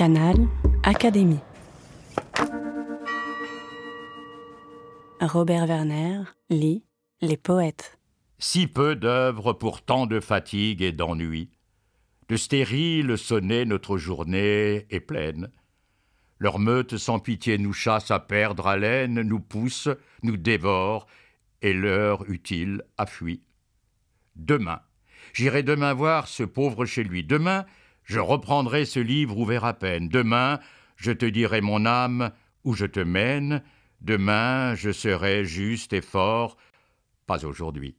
Canal Académie. Robert Werner lit Les poètes. Si peu d'œuvres pour tant de fatigue et d'ennui. De stériles sonnets notre journée est pleine. Leur meute sans pitié nous chasse à perdre haleine, nous pousse, nous dévore, et l'heure utile a fui. Demain, j'irai demain voir ce pauvre chez lui. Demain, je reprendrai ce livre ouvert à peine. Demain, je te dirai mon âme où je te mène. Demain, je serai juste et fort. Pas aujourd'hui.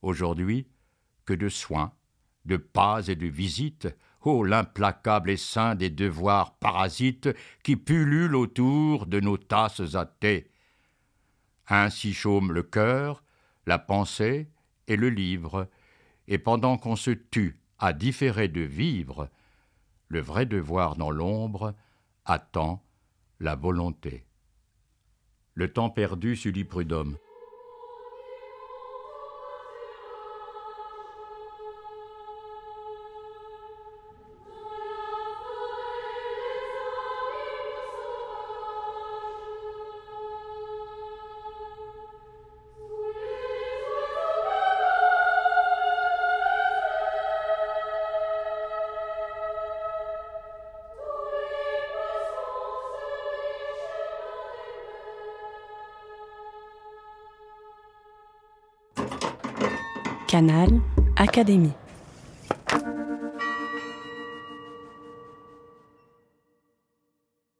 Aujourd'hui, que de soins, de pas et de visites. Oh, l'implacable essaim des devoirs parasites qui pullulent autour de nos tasses à thé. Ainsi chôme le cœur, la pensée et le livre, et pendant qu'on se tue à différer de vivre, le vrai devoir dans l'ombre attend la volonté. Le temps perdu, Sully Prudhomme. Canal Académie.